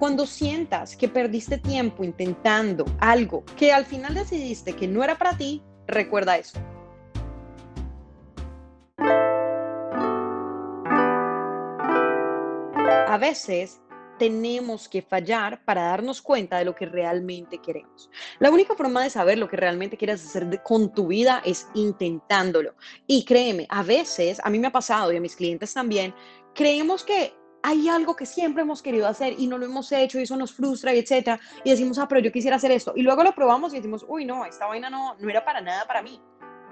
Cuando sientas que perdiste tiempo intentando algo que al final decidiste que no era para ti, recuerda eso. A veces tenemos que fallar para darnos cuenta de lo que realmente queremos. La única forma de saber lo que realmente quieres hacer con tu vida es intentándolo. Y créeme, a veces, a mí me ha pasado y a mis clientes también, creemos que hay algo que siempre hemos querido hacer y no lo hemos hecho y eso nos frustra y etcétera. Y decimos, ah, pero yo quisiera hacer esto. Y luego lo probamos y decimos, uy, no, esta vaina no, no era para nada para mí.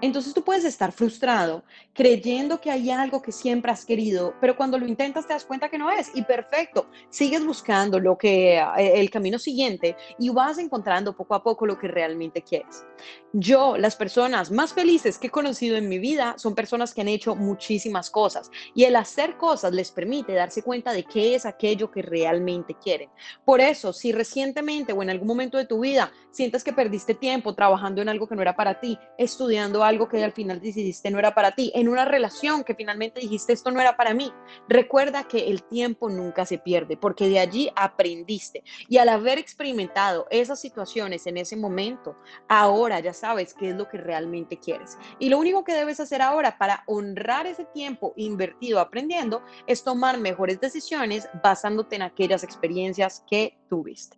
Entonces tú puedes estar frustrado creyendo que hay algo que siempre has querido, pero cuando lo intentas te das cuenta que no es y perfecto, sigues buscando lo que eh, el camino siguiente y vas encontrando poco a poco lo que realmente quieres. Yo, las personas más felices que he conocido en mi vida son personas que han hecho muchísimas cosas y el hacer cosas les permite darse cuenta de qué es aquello que realmente quieren. Por eso, si recientemente o en algún momento de tu vida sientes que perdiste tiempo trabajando en algo que no era para ti, estudiando algo que al final decidiste no era para ti, en una relación que finalmente dijiste esto no era para mí. Recuerda que el tiempo nunca se pierde porque de allí aprendiste y al haber experimentado esas situaciones en ese momento, ahora ya sabes qué es lo que realmente quieres. Y lo único que debes hacer ahora para honrar ese tiempo invertido aprendiendo es tomar mejores decisiones basándote en aquellas experiencias que tuviste.